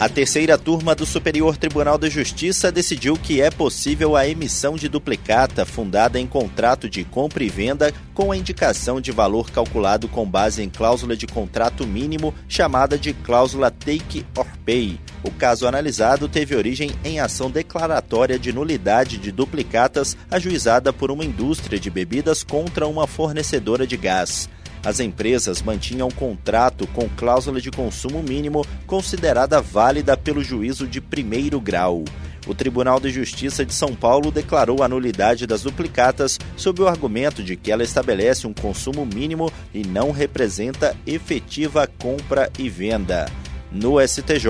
A terceira turma do Superior Tribunal de Justiça decidiu que é possível a emissão de duplicata fundada em contrato de compra e venda com a indicação de valor calculado com base em cláusula de contrato mínimo chamada de cláusula take or pay. O caso analisado teve origem em ação declaratória de nulidade de duplicatas ajuizada por uma indústria de bebidas contra uma fornecedora de gás. As empresas mantinham contrato com cláusula de consumo mínimo considerada válida pelo juízo de primeiro grau. O Tribunal de Justiça de São Paulo declarou a nulidade das duplicatas sob o argumento de que ela estabelece um consumo mínimo e não representa efetiva compra e venda. No STJ,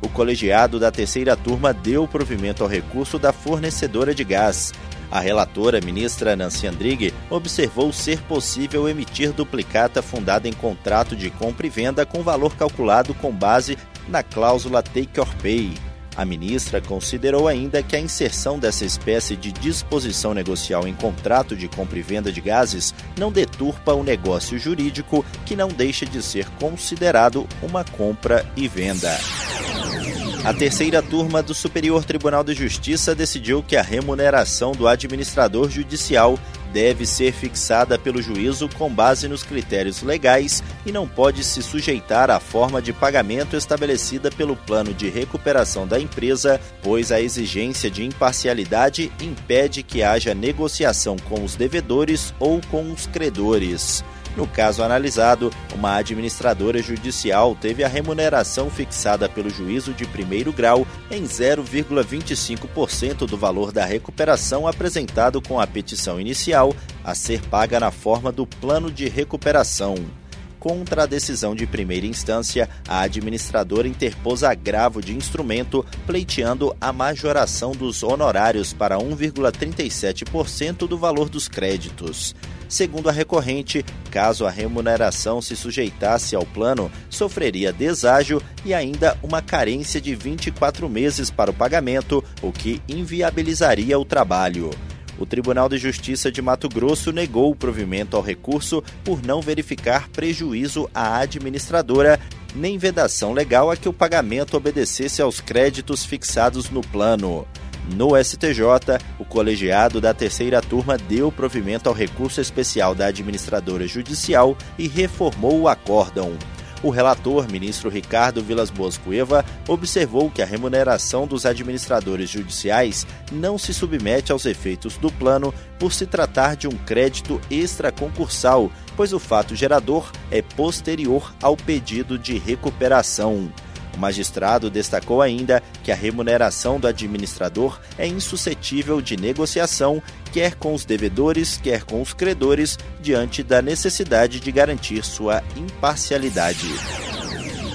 o colegiado da terceira turma deu provimento ao recurso da fornecedora de gás. A relatora, ministra Nancy Andrighi, observou ser possível emitir duplicata fundada em contrato de compra e venda com valor calculado com base na cláusula Take or Pay. A ministra considerou ainda que a inserção dessa espécie de disposição negocial em contrato de compra e venda de gases não deturpa o negócio jurídico, que não deixa de ser considerado uma compra e venda. A terceira turma do Superior Tribunal de Justiça decidiu que a remuneração do administrador judicial deve ser fixada pelo juízo com base nos critérios legais e não pode se sujeitar à forma de pagamento estabelecida pelo plano de recuperação da empresa, pois a exigência de imparcialidade impede que haja negociação com os devedores ou com os credores. No caso analisado, uma administradora judicial teve a remuneração fixada pelo juízo de primeiro grau em 0,25% do valor da recuperação apresentado com a petição inicial, a ser paga na forma do plano de recuperação contra a decisão de primeira instância, a administradora interpôs agravo de instrumento, pleiteando a majoração dos honorários para 1,37% do valor dos créditos. Segundo a recorrente, caso a remuneração se sujeitasse ao plano, sofreria deságio e ainda uma carência de 24 meses para o pagamento, o que inviabilizaria o trabalho. O Tribunal de Justiça de Mato Grosso negou o provimento ao recurso por não verificar prejuízo à administradora nem vedação legal a que o pagamento obedecesse aos créditos fixados no plano. No STJ, o colegiado da terceira turma deu provimento ao recurso especial da administradora judicial e reformou o acórdão. O relator, ministro Ricardo Vilas Boas Cueva, observou que a remuneração dos administradores judiciais não se submete aos efeitos do plano por se tratar de um crédito extraconcursal, pois o fato gerador é posterior ao pedido de recuperação. O magistrado destacou ainda que a remuneração do administrador é insuscetível de negociação, quer com os devedores, quer com os credores, diante da necessidade de garantir sua imparcialidade.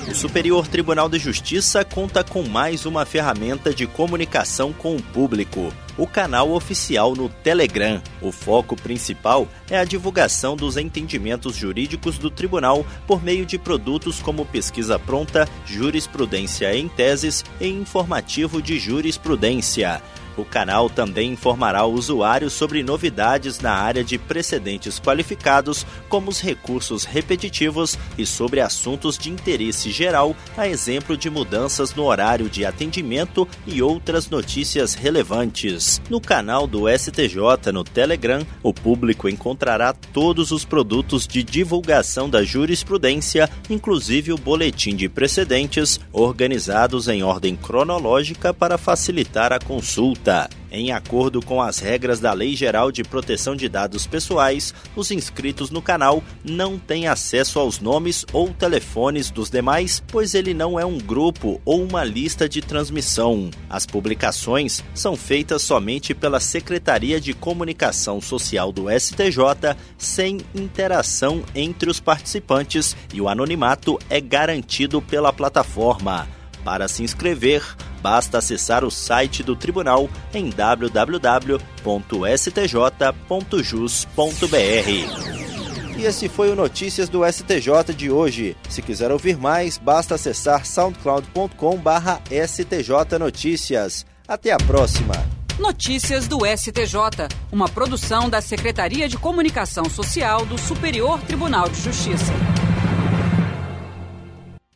O Superior Tribunal de Justiça conta com mais uma ferramenta de comunicação com o público, o canal oficial no Telegram. O foco principal é a divulgação dos entendimentos jurídicos do tribunal por meio de produtos como pesquisa pronta, jurisprudência em teses e informativo de jurisprudência. O canal também informará o usuário sobre novidades na área de precedentes qualificados, como os recursos repetitivos e sobre assuntos de interesse geral, a exemplo de mudanças no horário de atendimento e outras notícias relevantes. No canal do STJ no Telegram, o público encontrará todos os produtos de divulgação da jurisprudência, inclusive o boletim de precedentes, organizados em ordem cronológica para facilitar a consulta. Em acordo com as regras da Lei Geral de Proteção de Dados Pessoais, os inscritos no canal não têm acesso aos nomes ou telefones dos demais, pois ele não é um grupo ou uma lista de transmissão. As publicações são feitas somente pela Secretaria de Comunicação Social do STJ, sem interação entre os participantes e o anonimato é garantido pela plataforma. Para se inscrever, basta acessar o site do tribunal em www.stj.jus.br. E esse foi o Notícias do STJ de hoje. Se quiser ouvir mais, basta acessar soundcloud.com/stjnoticias. Até a próxima! Notícias do STJ, uma produção da Secretaria de Comunicação Social do Superior Tribunal de Justiça.